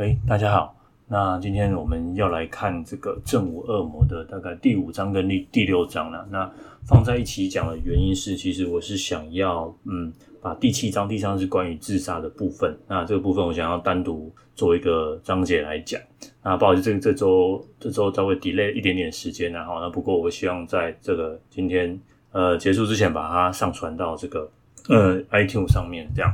喂，大家好。那今天我们要来看这个《正午恶魔》的大概第五章跟第第六章了。那放在一起讲的原因是，其实我是想要，嗯，把第七章，第三章是关于自杀的部分。那这个部分我想要单独做一个章节来讲。那不好意思，这这周这周稍微 delay 一点点时间，然后那不过我希望在这个今天呃结束之前把它上传到这个呃 iTunes 上面，这样。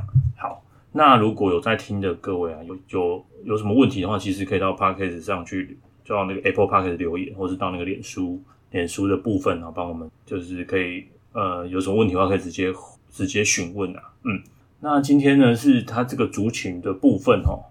那如果有在听的各位啊，有有有什么问题的话，其实可以到 Podcast 上去，就到那个 Apple Podcast 留言，或是到那个脸书脸书的部分啊，帮我们就是可以呃有什么问题的话，可以直接直接询问啊。嗯，那今天呢是他这个族群的部分哦。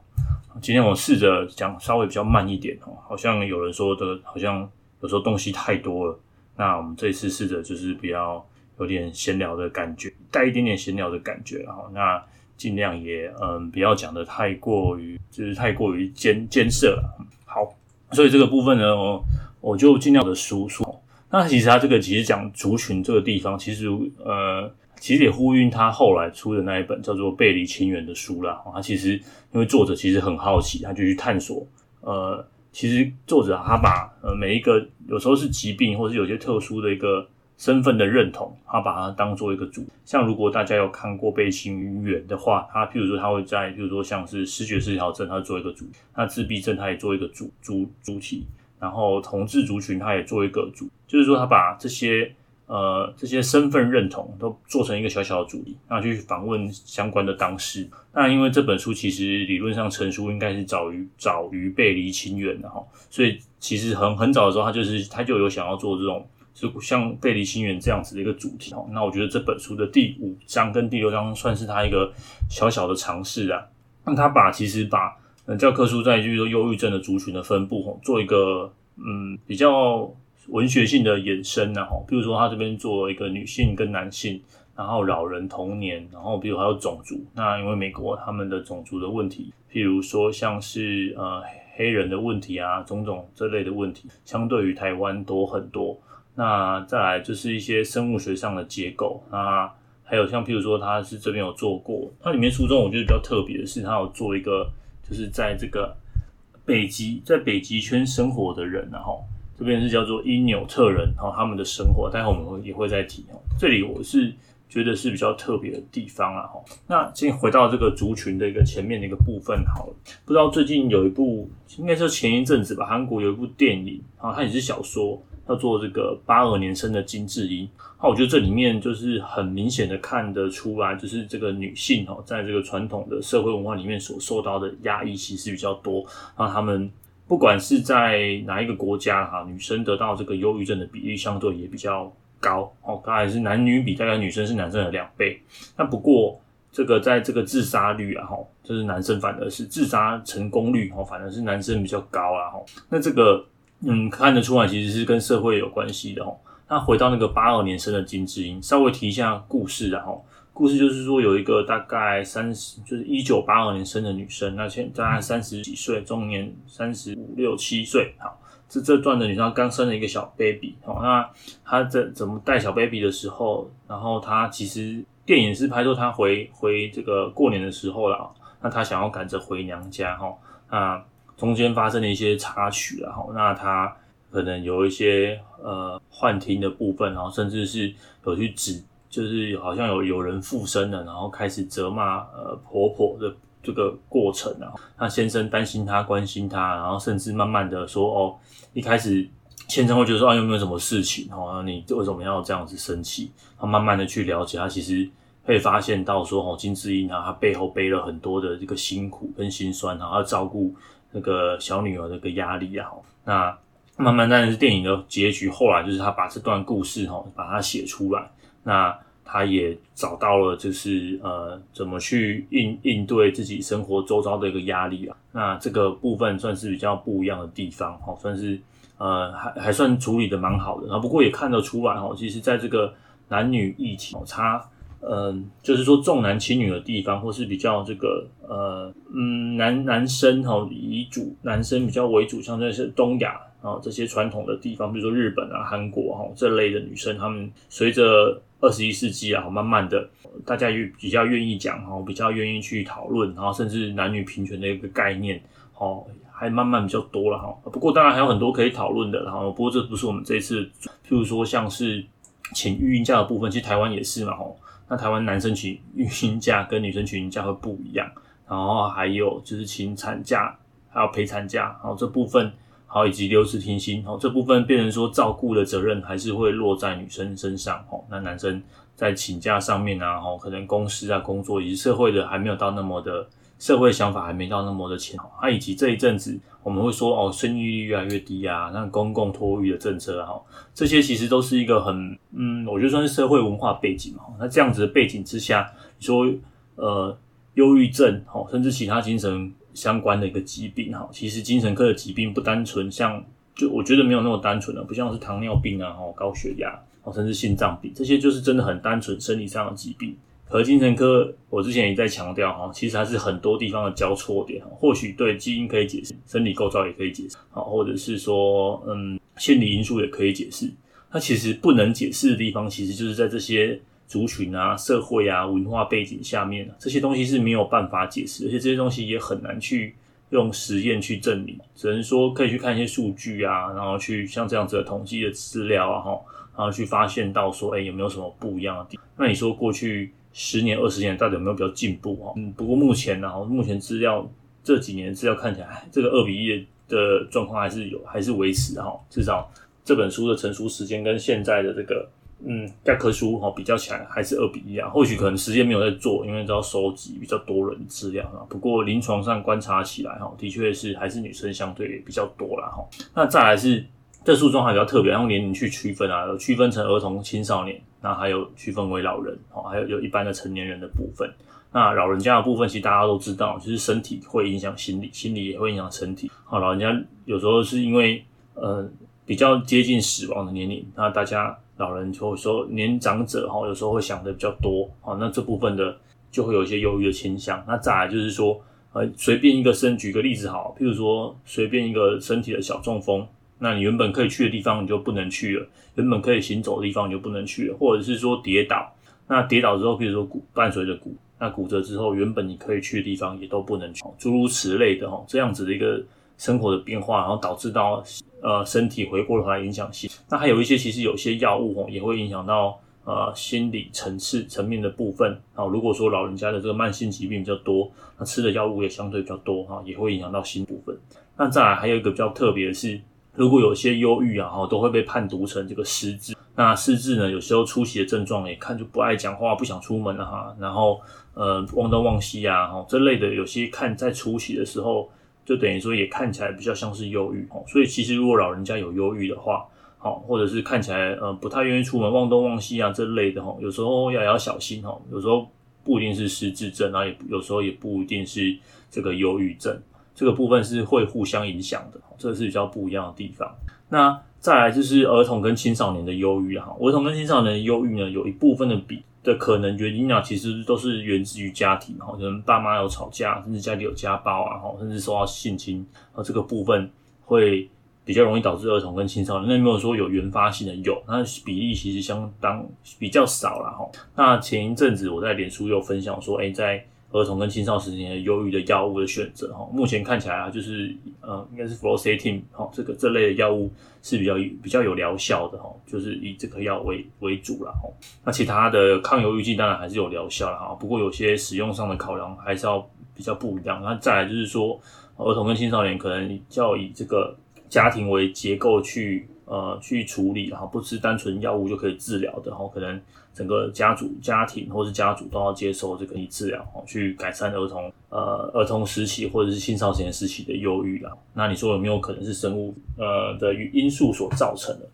今天我试着讲稍微比较慢一点哦，好像有人说的，好像有时候东西太多了。那我们这一次试着就是比较有点闲聊的感觉，带一点点闲聊的感觉，然后那。尽量也嗯，不要讲的太过于，就是太过于艰艰涩了。好，所以这个部分呢，我我就尽量的输出。那其实他这个其实讲族群这个地方，其实呃，其实也呼应他后来出的那一本叫做《背离亲缘》的书啦。他其实因为作者其实很好奇，他就去探索。呃，其实作者他把呃每一个有时候是疾病，或是有些特殊的一个。身份的认同，他把它当做一个主。像如果大家有看过《背离亲缘》的话，他譬如说他会在，譬如说像是失觉失调症，他做一个主；那自闭症，他也做一个主主主体。然后同志族群，他也做一个主。就是说，他把这些呃这些身份认同都做成一个小小的主题，那去访问相关的当事。那因为这本书其实理论上成书应该是早于早于《背离亲缘》的哈，所以其实很很早的时候，他就是他就有想要做这种。就像背离亲缘这样子的一个主题哦，那我觉得这本书的第五章跟第六章算是他一个小小的尝试啊。那他把其实把嗯教科书在就是说忧郁症的族群的分布吼，做一个嗯比较文学性的延伸然后，比如说他这边做一个女性跟男性，然后老人童年，然后比如还有种族。那因为美国他们的种族的问题，譬如说像是呃黑人的问题啊，种种这类的问题，相对于台湾多很多。那再来就是一些生物学上的结构啊，还有像譬如说，他是这边有做过，它里面书中我觉得比较特别的是，他有做一个，就是在这个北极，在北极圈生活的人，然后这边是叫做因纽特人，然后他们的生活，待会我们也会再提哦。这里我是觉得是比较特别的地方啊，哈。那先回到这个族群的一个前面的一个部分好了，不知道最近有一部，应该是前一阵子吧，韩国有一部电影，然后它也是小说。要做这个八二年生的金智英，那我觉得这里面就是很明显的看得出来，就是这个女性哈，在这个传统的社会文化里面所受到的压抑其实比较多。那他们不管是在哪一个国家哈，女生得到这个忧郁症的比例相对也比较高哦，大概是男女比，大概女生是男生的两倍。那不过这个在这个自杀率啊哈，就是男生反而是自杀成功率哦，反而是男生比较高啊哈。那这个。嗯，看得出来其实是跟社会有关系的哦。那回到那个八二年生的金智英，稍微提一下故事，然后故事就是说有一个大概三十，就是一九八二年生的女生，那现在大概三十几岁，中年三十五六七岁。好，这这段的女生刚生了一个小 baby，好，那她在怎么带小 baby 的时候，然后她其实电影是拍出她回回这个过年的时候了，那她想要赶着回娘家，哈，那。中间发生了一些插曲，然后那他可能有一些呃幻听的部分，然后甚至是有去指，就是好像有有人附身了，然后开始责骂呃婆婆的这个过程，然后那先生担心她，关心她，然后甚至慢慢的说哦，一开始先生会觉得说啊有没有什么事情，哦，你为什么要这样子生气？他慢慢的去了解，他其实会发现到说哦金智英啊，他背后背了很多的这个辛苦跟辛酸，然后要照顾。那个小女儿的一个压力啊，那慢慢但是电影的结局。后来就是他把这段故事哈，把它写出来。那他也找到了，就是呃，怎么去应应对自己生活周遭的一个压力啊。那这个部分算是比较不一样的地方哈，算是呃还还算处理的蛮好的。然后不过也看得出来哈，其实在这个男女议题差。嗯，就是说重男轻女的地方，或是比较这个呃嗯男男生哈以主，男生比较为主，像这些东亚啊这些传统的地方，比如说日本啊、韩国哈这类的女生，她们随着二十一世纪啊，慢慢的大家也比较愿意讲哈，比较愿意去讨论，然后甚至男女平权的一个概念哦，还慢慢比较多了哈。不过当然还有很多可以讨论的，然后不过这不是我们这一次，譬如说像是请育婴假的部分，其实台湾也是嘛吼。那台湾男生请育婴假跟女生请假会不一样，然后还有就是请产假，还有陪产假，然后这部分。好，以及留职停薪，好，这部分变成说照顾的责任还是会落在女生身上，哦，那男生在请假上面啊，哦，可能公司啊、工作以及社会的还没有到那么的，社会想法还没到那么的前，啊，以及这一阵子我们会说哦，生育率越来越低啊，那公共托育的政策啊，这些其实都是一个很，嗯，我觉得算是社会文化背景嘛，那这样子的背景之下，你说呃，忧郁症，哦，甚至其他精神。相关的一个疾病哈，其实精神科的疾病不单纯，像就我觉得没有那么单纯的，不像是糖尿病啊、哈高血压，甚至心脏病，这些就是真的很单纯生理上的疾病。可是精神科，我之前也在强调哈，其实还是很多地方的交错点，或许对基因可以解释，生理构造也可以解释，好，或者是说嗯心理因素也可以解释。那其实不能解释的地方，其实就是在这些。族群啊、社会啊、文化背景下面，这些东西是没有办法解释，而且这些东西也很难去用实验去证明，只能说可以去看一些数据啊，然后去像这样子的统计的资料啊，哈，然后去发现到说，哎，有没有什么不一样的地方？那你说过去十年、二十年到底有没有比较进步？哈，嗯，不过目前呢，目前资料这几年资料看起来，这个二比一的状况还是有，还是维持哈，至少这本书的成熟时间跟现在的这个。嗯，教科书哈比较起来还是二比一啊，或许可能时间没有在做，因为都要收集比较多人资料啊。不过临床上观察起来哈，的确是还是女生相对比较多啦哈。那再来是这书中还比较特别，用年龄去区分啊，有区分成儿童、青少年，那还有区分为老人，哦，还有有一般的成年人的部分。那老人家的部分，其实大家都知道，就是身体会影响心理，心理也会影响身体。好，老人家有时候是因为呃比较接近死亡的年龄，那大家。老人就会说年长者哈，有时候会想的比较多，好，那这部分的就会有一些忧郁的倾向。那再来就是说，呃，随便一个身，举个例子好，譬如说随便一个身体的小中风，那你原本可以去的地方你就不能去了，原本可以行走的地方你就不能去了，或者是说跌倒，那跌倒之后，譬如说骨伴随着骨，那骨折之后，原本你可以去的地方也都不能去，诸如此类的哈，这样子的一个。生活的变化，然后导致到呃身体回过头来影响心。那还有一些其实有些药物哦，也会影响到呃心理层次层面的部分。啊，如果说老人家的这个慢性疾病比较多，那吃的药物也相对比较多哈，也会影响到心部分。那再来还有一个比较特别的是，如果有些忧郁啊，哈，都会被判读成这个失智。那失智呢，有时候初期的症状，也看就不爱讲话，不想出门了哈，然后呃忘东忘西啊，哈这类的有些看在初期的时候。就等于说也看起来比较像是忧郁哦，所以其实如果老人家有忧郁的话，好，或者是看起来呃不太愿意出门、忘东忘西啊这类的哈，有时候要要小心哈，有时候不一定是失智症，然后也有时候也不一定是这个忧郁症，这个部分是会互相影响的，这个是比较不一样的地方。那再来就是儿童跟青少年的忧郁哈，儿童跟青少年的忧郁呢，有一部分的比。的可能原因啊，其实都是源自于家庭，哈，可能爸妈有吵架，甚至家里有家暴啊，哈，甚至受到性侵，啊，这个部分会比较容易导致儿童跟青少年。那没有说有原发性的有，那比例其实相当比较少了，哈。那前一阵子我在脸书有分享说，哎，在。儿童跟青少年的忧郁的药物的选择哈，目前看起来啊，就是呃，应该是 fluoxetine 哈，这个这类的药物是比较比较有疗效的哈，就是以这个药为为主了哈。那其他的抗忧郁剂当然还是有疗效了哈，不过有些使用上的考量还是要比较不一样。那再来就是说，儿童跟青少年可能要以这个家庭为结构去呃去处理，然后不是单纯药物就可以治疗的哈，可能。整个家族、家庭或是家族都要接受这个治疗哦，去改善儿童呃儿童时期或者是青少年时期的忧郁啦。那你说有没有可能是生物呃的因素所造成的？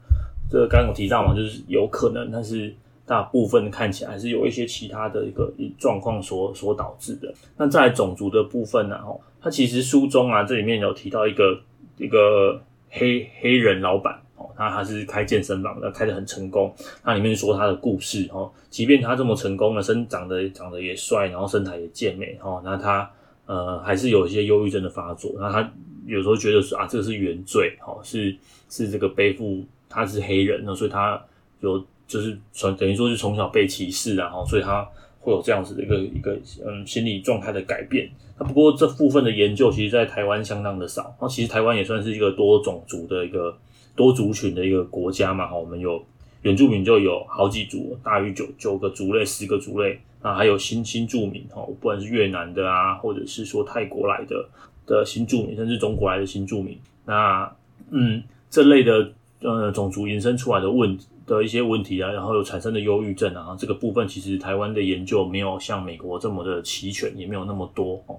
这个刚刚有提到嘛，就是有可能，但是大部分看起来是有一些其他的一个状况所所导致的。那在种族的部分呢？哦，它其实书中啊这里面有提到一个一个黑黑人老板。那他是开健身房的，开得很成功。那里面说他的故事哦，即便他这么成功了，身长得长得也帅，然后身材也健美哦，那他呃还是有一些忧郁症的发作。那他有时候觉得说啊，这个是原罪哦，是是这个背负他是黑人，所以他有就是从等于说是从小被歧视啊，所以他会有这样子的一个一个嗯心理状态的改变。那不过这部分的研究，其实在台湾相当的少。那其实台湾也算是一个多种族的一个多族群的一个国家嘛。哈，我们有原住民就有好几族，大于九九个族类，十个族类。那还有新新住民哈，不管是越南的啊，或者是说泰国来的的新住民，甚至中国来的新住民。那嗯，这类的呃种族延伸出来的问。的一些问题啊，然后有产生的忧郁症啊，这个部分其实台湾的研究没有像美国这么的齐全，也没有那么多哦。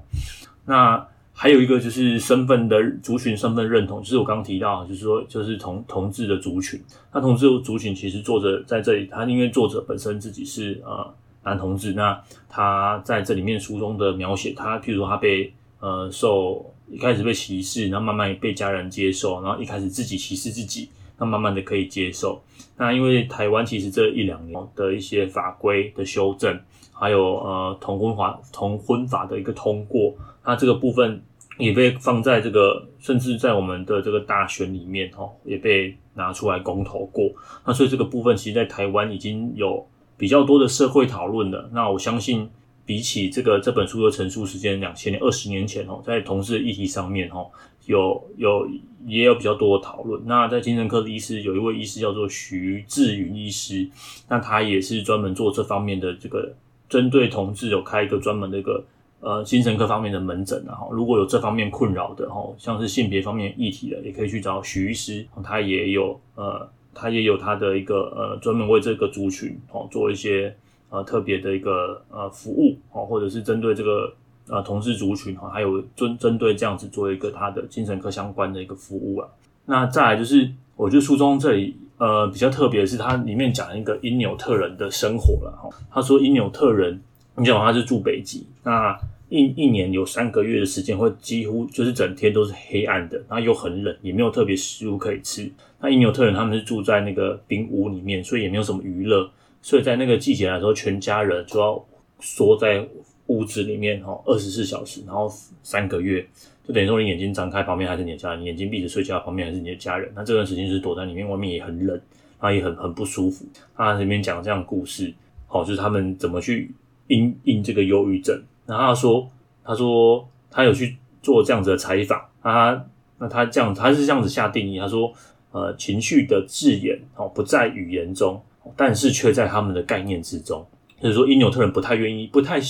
那还有一个就是身份的族群身份认同，就是我刚刚提到，就是说就是同同志的族群。那同志族群其实作者在这里，他因为作者本身自己是呃男同志，那他在这里面书中的描写，他譬如说他被呃受一开始被歧视，然后慢慢被家人接受，然后一开始自己歧视自己。那慢慢的可以接受。那因为台湾其实这一两年的一些法规的修正，还有呃同婚法同婚法的一个通过，那这个部分也被放在这个，甚至在我们的这个大选里面哦，也被拿出来公投过。那所以这个部分其实在台湾已经有比较多的社会讨论了。那我相信比起这个这本书的成书时间两千年二十年前哦，在同志议题上面哦。有有也有比较多的讨论。那在精神科的医师，有一位医师叫做徐志云医师，那他也是专门做这方面的这个，针对同志有开一个专门的一个呃精神科方面的门诊然后。如果有这方面困扰的哈，像是性别方面议题的，也可以去找徐医师，他也有呃他也有他的一个呃专门为这个族群哦做一些呃特别的一个呃服务哦，或者是针对这个。呃，同事族群哈，还有针针对这样子做一个他的精神科相关的一个服务啊。那再来就是，我觉得书中这里呃比较特别的是，它里面讲一个因纽特人的生活了哈。他说因纽特人，你讲他是住北极，那一一年有三个月的时间会几乎就是整天都是黑暗的，然后又很冷，也没有特别食物可以吃。那因纽特人他们是住在那个冰屋里面，所以也没有什么娱乐，所以在那个季节来说，全家人就要缩在。屋子里面哈，二十四小时，然后三个月，就等于说你眼睛张开，旁边还是你的家人；你眼睛闭着睡觉，旁边还是你的家人。那这段时间是躲在里面，外面也很冷，然后也很很不舒服。他里面讲这样故事，好，就是他们怎么去因应这个忧郁症。然后他说，他说他有去做这样子的采访，他那他这样，他是这样子下定义，他说，呃，情绪的字眼哦不在语言中，但是却在他们的概念之中。就是说，因纽特人不太愿意，不太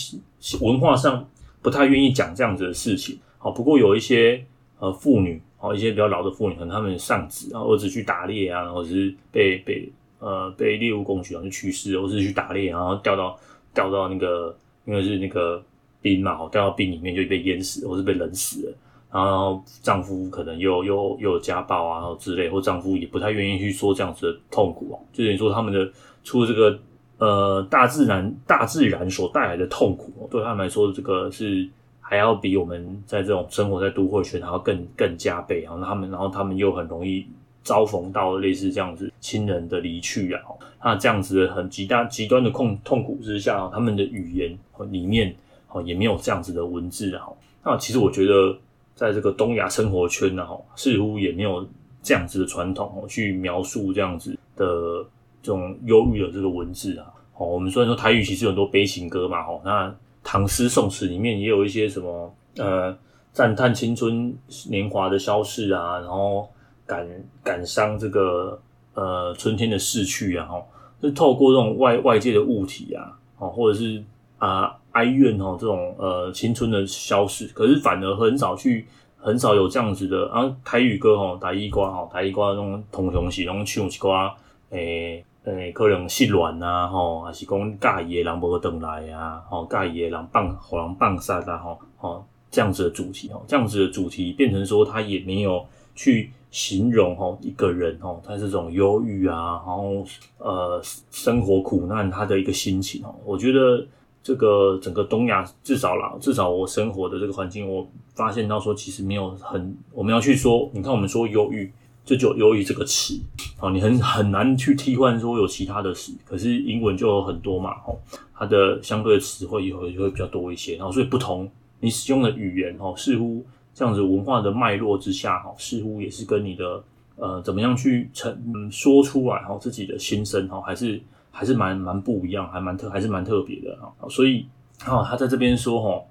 文化上不太愿意讲这样子的事情。好，不过有一些呃妇女，好一些比较老的妇女，可能他们丧子，然后儿子去打猎啊，或者是被被呃被猎物攻击，然后就去世，或者是去打猎，然后掉到掉到那个因为是那个冰嘛，掉到冰里面就被淹死，或是被冷死了。然后丈夫可能又又又有家暴啊，然后之类，或丈夫也不太愿意去说这样子的痛苦啊，就等于说他们的出这个。呃，大自然大自然所带来的痛苦，对他们来说，这个是还要比我们在这种生活在都会圈还要更更加倍。然后他们，然后他们又很容易遭逢到类似这样子亲人的离去啊，那这样子很极大极端的痛痛苦之下，他们的语言里面哦也没有这样子的文字啊。那其实我觉得，在这个东亚生活圈呢，似乎也没有这样子的传统，去描述这样子的。这种忧郁的这个文字啊，哦，我们虽然说台语其实有很多悲情歌嘛，吼，那唐诗宋词里面也有一些什么，呃，赞叹青春年华的消逝啊，然后感感伤这个呃春天的逝去啊，吼，是透过这种外外界的物体啊，哦，或者是啊哀怨哦，这种呃青春的消逝，可是反而很少去很少有这样子的啊台语歌吼，台语歌吼，台语歌那种通常是拢唱一寡诶。诶，可能失恋啊，吼，还是讲介意的人无回来啊，吼，介意的人放，互人放杀啊，吼，吼，这样子的主题，吼，这样子的主题变成说，他也没有去形容，吼，一个人，吼，他这种忧郁啊，然后，呃，生活苦难他的一个心情，吼，我觉得这个整个东亚，至少啦，至少我生活的这个环境，我发现到说，其实没有很，我们要去说，你看我们说忧郁。这就由于这个词，哦，你很很难去替换说有其他的词，可是英文就有很多嘛，哦，它的相对的词汇也会就会比较多一些，然后所以不同你使用的语言，哦，似乎这样子文化的脉络之下，哈，似乎也是跟你的呃怎么样去成说出来，哈，自己的心声，哈，还是还是蛮蛮不一样，还蛮特还是蛮特别的哈。所以啊，他在这边说哈，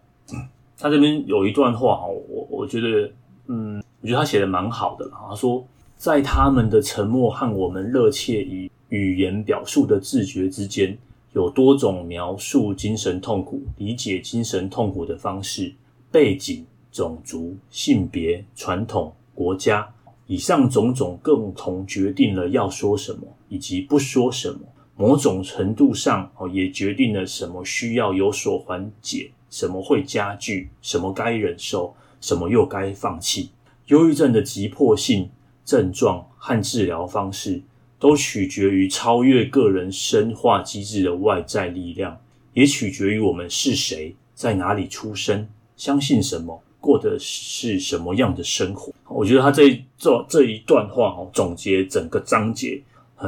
他这边有一段话哈，我我觉得嗯，我觉得他写的蛮好的。他说，在他们的沉默和我们热切以语言表述的自觉之间，有多种描述精神痛苦、理解精神痛苦的方式、背景、种族、性别、传统、国家。以上种种共同决定了要说什么，以及不说什么。某种程度上，哦，也决定了什么需要有所缓解，什么会加剧，什么该忍受，什么又该放弃。忧郁症的急迫性、症状和治疗方式，都取决于超越个人生化机制的外在力量，也取决于我们是谁，在哪里出生，相信什么。过的是什么样的生活？我觉得他这一这这一段话哦，总结整个章节，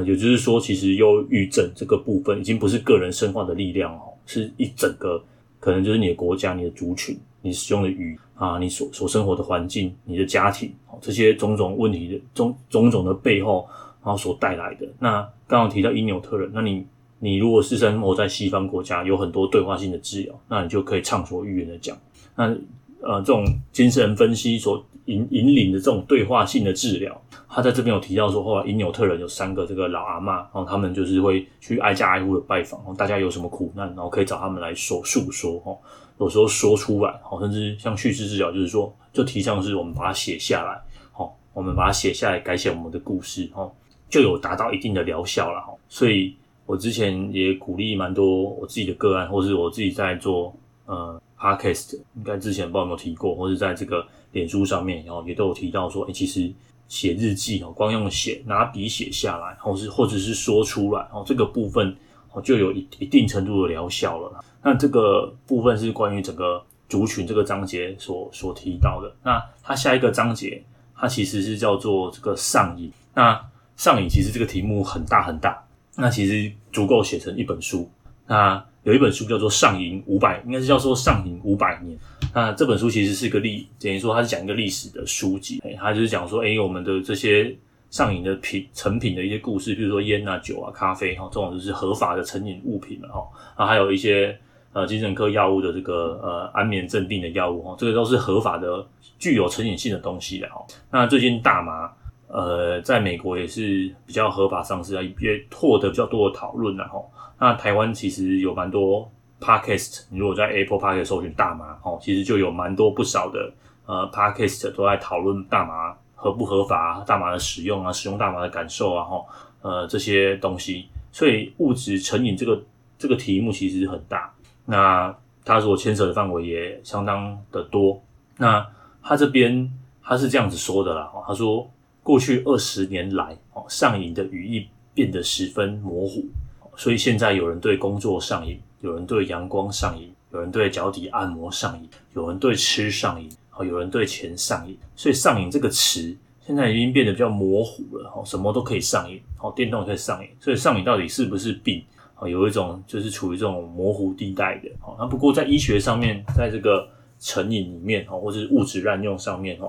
也就是说，其实忧郁症这个部分已经不是个人生化的力量哦，是一整个可能就是你的国家、你的族群、你使用的语啊、你所所生活的环境、你的家庭哦，这些种种问题的种种种的背后，然后所带来的。那刚刚提到因纽特人，那你你如果是生活在西方国家，有很多对话性的治疗，那你就可以畅所欲言的讲那。呃，这种精神分析所引引领的这种对话性的治疗，他在这边有提到说，后来因纽特人有三个这个老阿妈，然后他们就是会去挨家挨户的拜访，大家有什么苦难，然后可以找他们来说诉说，哈，有时候说出来，好甚至像叙事治疗，就是说，就提倡是我们把它写下来，好，我们把它写下来，改写我们的故事，哈，就有达到一定的疗效了，哈。所以我之前也鼓励蛮多我自己的个案，或是我自己在做，呃。Podcast 应该之前不知道有没有提过，或是在这个脸书上面，然后也都有提到说，哎、其实写日记哦，光用写拿笔写下来，或是或者是说出来，哦，这个部分就有一一定程度的疗效了。那这个部分是关于整个族群这个章节所所提到的。那它下一个章节，它其实是叫做这个上瘾。那上瘾其实这个题目很大很大，那其实足够写成一本书。那有一本书叫做《上瘾五百》，应该是叫做《上瘾五百年》。那这本书其实是一个历，等于说它是讲一个历史的书籍。哎，它就是讲说，哎，我们的这些上瘾的品成品的一些故事，比如说烟啊、酒啊、咖啡哈，这种就是合法的成瘾物品了哈。啊，还有一些呃精神科药物的这个呃安眠镇定的药物哈，这个都是合法的、具有成瘾性的东西的哈。那最近大麻呃在美国也是比较合法上市啊，也获得比较多的讨论了哈。那台湾其实有蛮多 podcast，你如果在 Apple Podcast 搜寻大麻，哦，其实就有蛮多不少的呃 podcast 都在讨论大麻合不合法，大麻的使用啊，使用大麻的感受啊，哈，呃这些东西。所以物质成瘾这个这个题目其实很大，那它所牵扯的范围也相当的多。那他这边他是这样子说的啦，他说过去二十年来，哦，上瘾的语义变得十分模糊。所以现在有人对工作上瘾，有人对阳光上瘾，有人对脚底按摩上瘾，有人对吃上瘾，哦，有人对钱上瘾。所以“上瘾”这个词现在已经变得比较模糊了，哈，什么都可以上瘾，好，电动也可以上瘾。所以上瘾到底是不是病？啊，有一种就是处于这种模糊地带的，哦，那不过在医学上面，在这个成瘾里面，哈，或者是物质滥用上面，哈，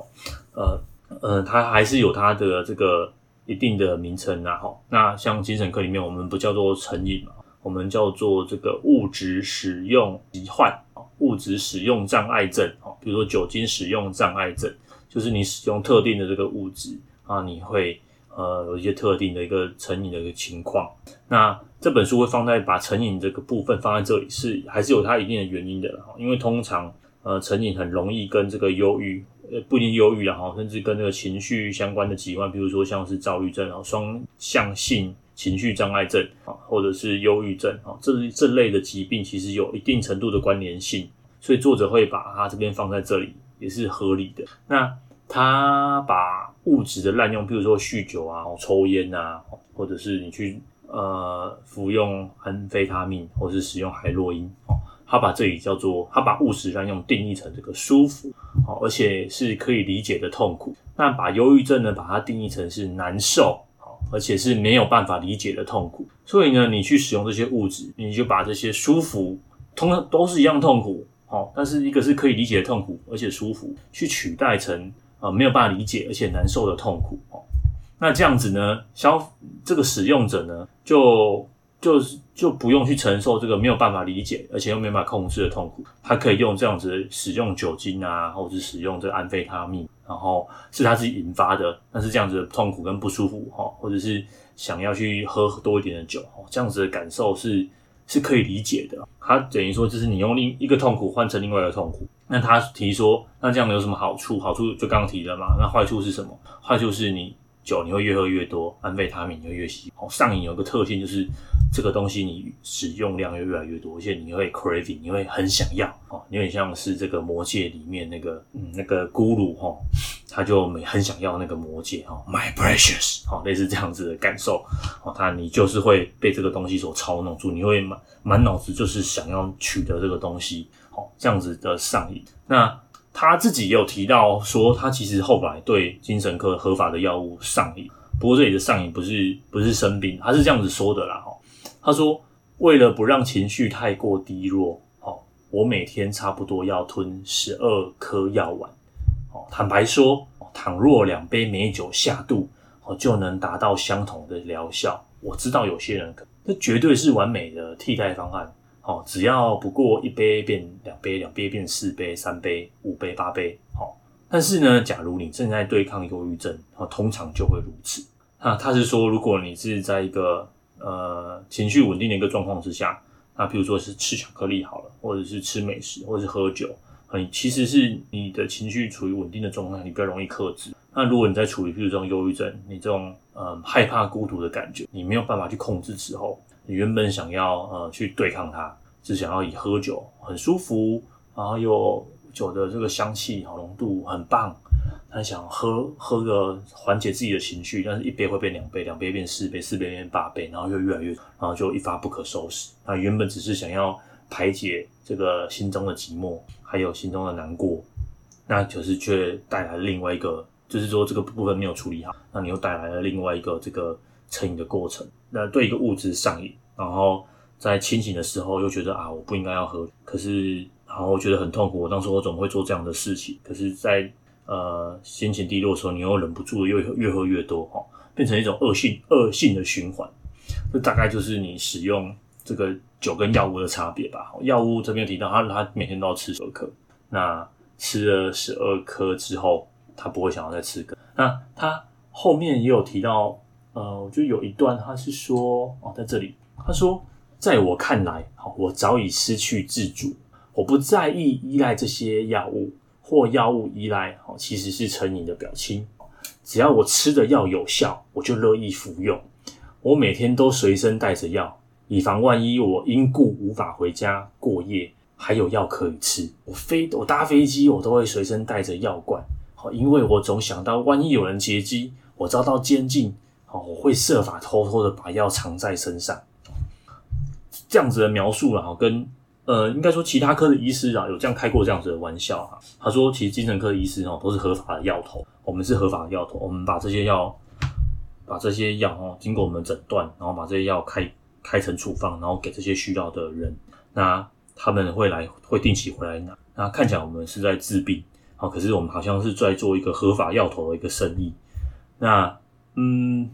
呃，呃，它还是有它的这个。一定的名称啊，哈，那像精神科里面，我们不叫做成瘾嘛，我们叫做这个物质使用疾患啊，物质使用障碍症，比如说酒精使用障碍症，就是你使用特定的这个物质啊，你会呃有一些特定的一个成瘾的一个情况。那这本书会放在把成瘾这个部分放在这里，是还是有它一定的原因的，因为通常呃成瘾很容易跟这个忧郁。呃，不一定忧郁了，哈，甚至跟那个情绪相关的疾患，比如说像是躁郁症啊、双向性情绪障碍症啊，或者是忧郁症啊，这这类的疾病其实有一定程度的关联性，所以作者会把它这边放在这里也是合理的。那他把物质的滥用，比如说酗酒啊、抽烟啊，或者是你去呃服用安非他命，或是使用海洛因哦。他把这里叫做，他把物质滥用定义成这个舒服，好，而且是可以理解的痛苦。那把忧郁症呢，把它定义成是难受，好，而且是没有办法理解的痛苦。所以呢，你去使用这些物质，你就把这些舒服，通常都是一样痛苦，好，但是一个是可以理解的痛苦，而且舒服，去取代成呃没有办法理解而且难受的痛苦，哦，那这样子呢，消这个使用者呢就。就就不用去承受这个没有办法理解，而且又没办法控制的痛苦。他可以用这样子使用酒精啊，或者是使用这个安非他命，然后是他自己引发的，但是这样子的痛苦跟不舒服哈，或者是想要去喝多一点的酒哦，这样子的感受是是可以理解的。他等于说，就是你用另一个痛苦换成另外一个痛苦。那他提说，那这样有什么好处？好处就刚刚提了嘛。那坏处是什么？坏处是你。酒你会越喝越多，安非他命你会越吸。哦，上瘾有个特性就是这个东西你使用量会越来越多，而且你会 craving，你会很想要。哦，有点像是这个魔戒里面那个嗯那个咕噜哈，他就没很想要那个魔戒哈，My precious，哦，类似这样子的感受。哦，他你就是会被这个东西所操弄住，你会满满脑子就是想要取得这个东西。哦，这样子的上瘾。那他自己也有提到说，他其实后来对精神科合法的药物上瘾。不过这里的上瘾不是不是生病，他是这样子说的啦。哈，他说为了不让情绪太过低落，好，我每天差不多要吞十二颗药丸。坦白说，倘若两杯美酒下肚，哦，就能达到相同的疗效。我知道有些人可，这绝对是完美的替代方案。好，只要不过一杯变两杯，两杯变四杯，三杯、五杯、八杯。好，但是呢，假如你正在对抗忧郁症，哦通常就会如此。那他是说，如果你是在一个呃情绪稳定的一个状况之下，那譬如说是吃巧克力好了，或者是吃美食，或者是喝酒，你其实是你的情绪处于稳定的状态，你比较容易克制。那如果你在处于这种忧郁症，你这种呃害怕孤独的感觉，你没有办法去控制之后。你原本想要呃去对抗它，只想要以喝酒很舒服，然后又酒的这个香气好浓度很棒，他想喝喝个缓解自己的情绪，但是一杯会变两杯，两杯变四杯，四杯变八杯，然后又越来越，然后就一发不可收拾。那原本只是想要排解这个心中的寂寞，还有心中的难过，那可是却带来另外一个，就是说这个部分没有处理好，那你又带来了另外一个这个。成瘾的过程，那对一个物质上瘾，然后在清醒的时候又觉得啊，我不应该要喝，可是然后觉得很痛苦。我当时我怎么会做这样的事情？可是在，在呃心情低落的时候，你又忍不住又越喝越多，哈，变成一种恶性恶性的循环。这大概就是你使用这个酒跟药物的差别吧。药物这边提到他，他每天都要吃十二颗，那吃了十二颗之后，他不会想要再吃个。那他后面也有提到。呃，我觉得有一段他是说哦，在这里他说，在我看来，好，我早已失去自主，我不在意依赖这些药物或药物依赖，好，其实是成瘾的表亲。只要我吃的药有效，我就乐意服用。我每天都随身带着药，以防万一我因故无法回家过夜，还有药可以吃。我飞，我搭飞机，我都会随身带着药罐，好，因为我总想到万一有人劫机，我遭到监禁。我会设法偷偷的把药藏在身上，这样子的描述了哈，跟呃，应该说其他科的医师啊，有这样开过这样子的玩笑哈。他说，其实精神科的医师哦，都是合法的药头，我们是合法的药头，我们把这些药，把这些药哦，经过我们诊断，然后把这些药开开成处方，然后给这些需要的人，那他们会来，会定期回来拿。那看起来我们是在治病，好，可是我们好像是在做一个合法药头的一个生意。那嗯。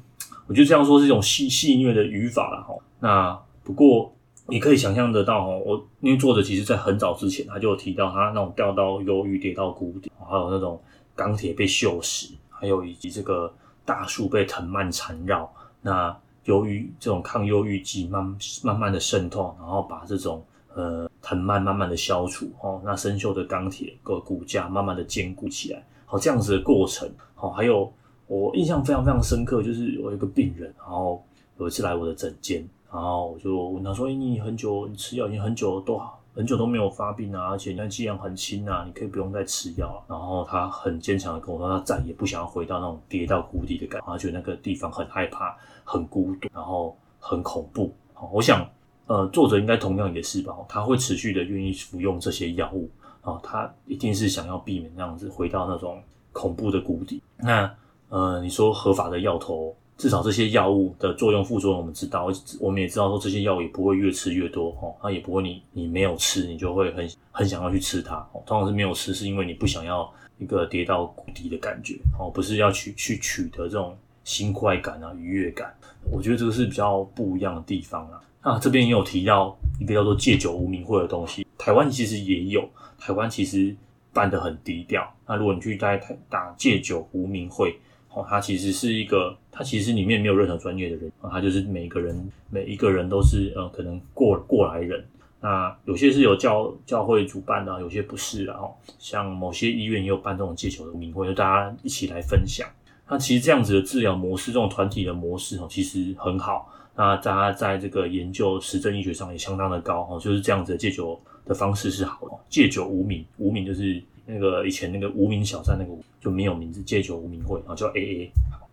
我觉得这样说是一种戏戏谑的语法了哈。那不过你可以想象得到哈，我因为作者其实在很早之前他就有提到他那种掉到忧郁、跌到谷底，还有那种钢铁被锈蚀，还有以及这个大树被藤蔓缠绕。那由于这种抗忧郁剂慢慢慢的渗透，然后把这种呃藤蔓慢慢的消除，哦，那生锈的钢铁个骨架慢慢的坚固起来，好，这样子的过程，好，还有。我印象非常非常深刻，就是有一个病人，然后有一次来我的诊间，然后我就问他说：“，你很久你吃药已经很久了，多好，很久都没有发病啊，而且你看剂量很轻啊，你可以不用再吃药啊。”然后他很坚强的跟我说，他再也不想要回到那种跌到谷底的感觉，他觉得那个地方很害怕、很孤独，然后很恐怖。好我想，呃，作者应该同样也是吧，他会持续的愿意服用这些药物啊，他一定是想要避免那样子回到那种恐怖的谷底。那。呃，你说合法的药头，至少这些药物的作用副作用我们知道，我们也知道说这些药物也不会越吃越多哦，它也不会你你没有吃你就会很很想要去吃它哦，通常是没有吃是因为你不想要一个跌到谷底的感觉哦，不是要去去取得这种新快感啊、愉悦感。我觉得这个是比较不一样的地方啊。那这边也有提到一个叫做戒酒无名会的东西，台湾其实也有，台湾其实办得很低调。那如果你去在台打戒酒无名会，哦，他其实是一个，他其实里面没有任何专业的人，啊，他就是每个人每一个人都是呃可能过过来人。那有些是有教教会主办的，有些不是的哦。像某些医院也有办这种戒酒的名会，就大家一起来分享。那其实这样子的治疗模式，这种团体的模式哦，其实很好。那大家在这个研究实证医学上也相当的高哦，就是这样子的戒酒的方式是好的。戒酒无名，无名就是那个以前那个无名小站那个就没有名字，戒酒无名会啊，叫 AA，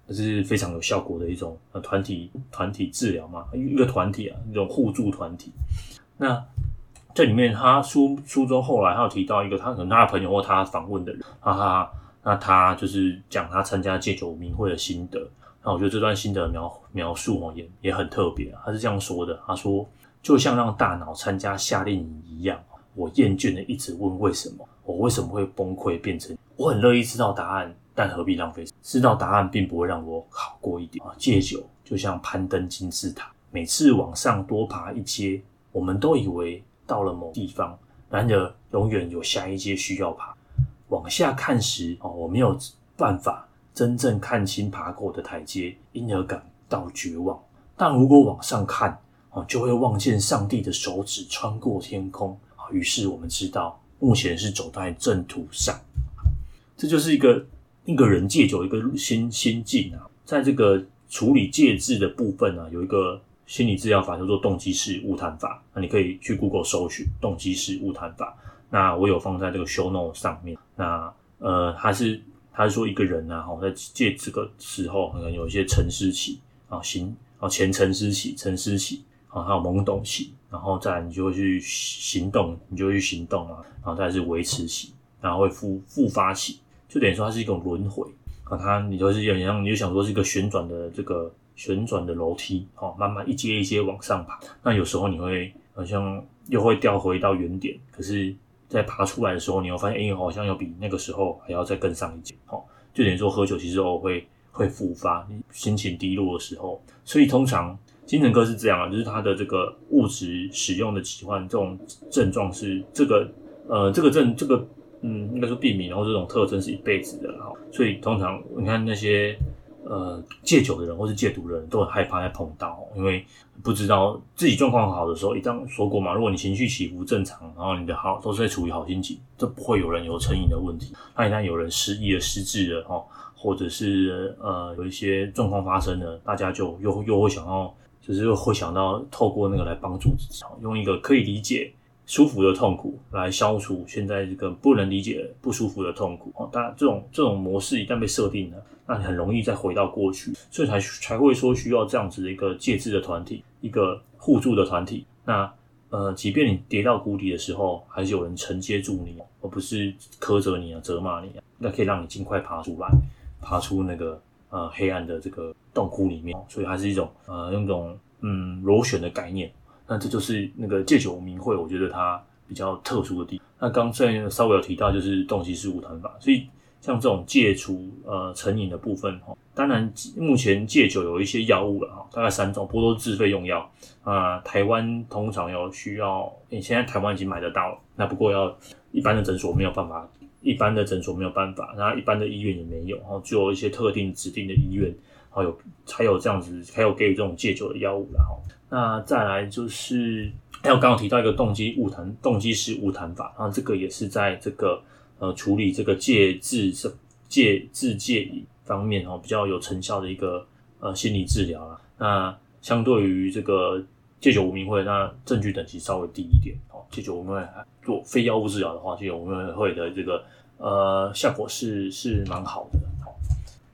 这是非常有效果的一种呃团体团体治疗嘛，一个团体啊，一种互助团体。那这里面，他书书中后来他有提到一个，他可能他的朋友或他访问的人，哈哈，那他就是讲他参加戒酒无名会的心得。那我觉得这段心得描描述哦，也也很特别。他是这样说的，他说就像让大脑参加夏令营一样，我厌倦的一直问为什么，我为什么会崩溃变成？我很乐意知道答案，但何必浪费？知道答案并不会让我好过一点啊。戒酒就像攀登金字塔，每次往上多爬一阶。我们都以为到了某地方，然而永远有下一阶需要爬。往下看时，哦，我没有办法真正看清爬过的台阶，因而感到绝望。但如果往上看，哦，就会望见上帝的手指穿过天空。于是我们知道，目前是走在正途上。这就是一个一个人戒酒一个心心境啊，在这个处理戒治的部分啊，有一个。心理治疗法叫做动机式误谈法，那你可以去 Google 搜寻动机式误谈法。那我有放在这个 show note 上面。那呃，他是他是说一个人啊，在戒这个时候，可能有一些沉思期啊，行啊前沉思期、沉思期啊，还有懵懂期，然后再你就会去行动，你就会去行动啊，然后再是维持期，然后会复复发期，就等于说它是一种轮回啊，它你就是有点像你就想说是一个旋转的这个。旋转的楼梯，哦，慢慢一阶一阶往上爬。那有时候你会好像又会掉回到原点，可是，在爬出来的时候，你会发现，哎、好像要比那个时候还要再更上一阶。哦，就等于说喝酒其实偶尔会会复发，心情低落的时候。所以通常精神科是这样啊，就是他的这个物质使用的奇幻这种症状是这个呃这个症这个嗯应该说病名，然后这种特征是一辈子的。哈，所以通常你看那些。呃，戒酒的人或是戒毒的人都很害怕再碰到，因为不知道自己状况好的时候，一旦说过嘛，如果你情绪起伏正常，然后你的好都是在处于好心情，这不会有人有成瘾的问题。那一旦有人失忆了、失智了，哈，或者是呃有一些状况发生了，大家就又又会想要，就是会想到透过那个来帮助自己，用一个可以理解。舒服的痛苦来消除现在这个不能理解不舒服的痛苦哦，当然这种这种模式一旦被设定了，那你很容易再回到过去，所以才才会说需要这样子的一个戒治的团体，一个互助的团体。那呃，即便你跌到谷底的时候，还是有人承接住你，而不是苛责你啊、责骂你啊，那可以让你尽快爬出来，爬出那个呃黑暗的这个洞窟里面。所以它是一种呃用一种嗯螺旋的概念。那这就是那个戒酒名会，我觉得它比较特殊的地方。那刚才稍微有提到，就是动机式晤谈法。所以像这种戒除呃成瘾的部分哈，当然目前戒酒有一些药物了哈，大概三种，不过都是自费用药啊、台湾通常有需要，你现在台湾已经买得到了，那不过要一般的诊所没有办法，一般的诊所没有办法，那一般的医院也没有，然后只有一些特定指定的医院，还有才有这样子，才有给予这种戒酒的药物然后。那再来就是，还有刚刚提到一个动机误谈，动机式误谈法，然后这个也是在这个呃处理这个戒治这戒治戒瘾方面哦比较有成效的一个呃心理治疗啦。那相对于这个戒酒无名会，那证据等级稍微低一点哦。戒酒无名会做非药物治疗的话，戒酒无名会的这个呃效果是是蛮好的。好，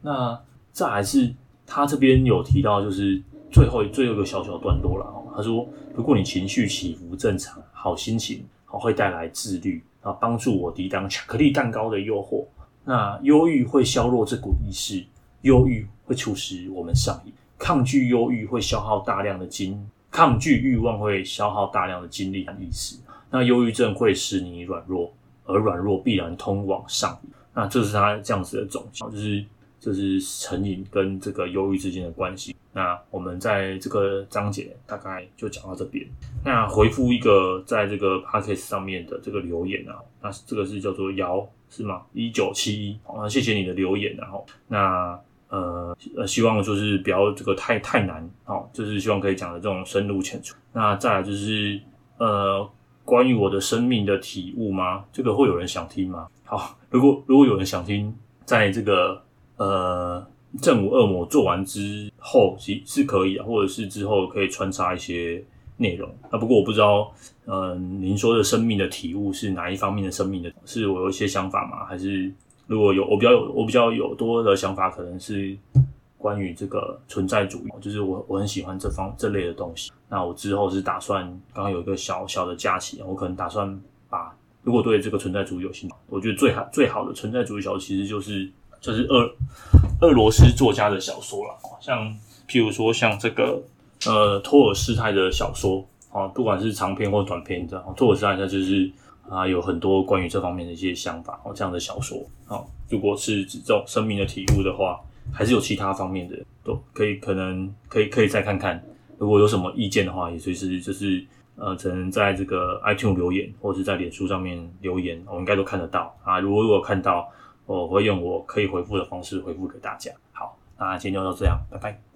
那再来是他这边有提到就是。最后最后一个小小段落了哦，他说：“如果你情绪起伏正常，好心情好会带来自律啊，帮助我抵挡巧克力蛋糕的诱惑。那忧郁会削弱这股意识，忧郁会促使我们上瘾，抗拒忧郁会消耗大量的精，抗拒欲望会消耗大量的精力和意识。那忧郁症会使你软弱，而软弱必然通往上瘾。那这是他这样子的总结，就是。”就是成瘾跟这个忧郁之间的关系。那我们在这个章节大概就讲到这边。那回复一个在这个 podcast 上面的这个留言啊，那这个是叫做姚是吗？一九七一，好，谢谢你的留言，然后那呃呃，希望就是不要这个太太难，好，就是希望可以讲的这种深入浅出。那再来就是呃，关于我的生命的体悟吗？这个会有人想听吗？好，如果如果有人想听，在这个呃。正午恶魔做完之后，其是可以，或者是之后可以穿插一些内容。那不过我不知道，嗯、您说的生命的体悟是哪一方面的生命的？是我有一些想法吗？还是如果有我比较有我比较有多的想法，可能是关于这个存在主义，就是我我很喜欢这方这类的东西。那我之后是打算，刚刚有一个小小的假期，我可能打算把，如果对这个存在主义有兴趣，我觉得最好最好的存在主义小说其实就是。就是俄俄罗斯作家的小说了，像譬如说像这个呃托尔斯泰的小说啊，不管是长篇或短篇的，托尔斯泰他就是啊有很多关于这方面的一些想法哦，这样的小说啊，如果是这种生命的体悟的话，还是有其他方面的都可以，可能可以可以再看看。如果有什么意见的话，也随时就是呃，只能在这个 iTunes 留言，或者是在脸书上面留言，我应该都看得到啊。如果如果看到。我会用我可以回复的方式回复给大家。好，那今天就到这样，拜拜。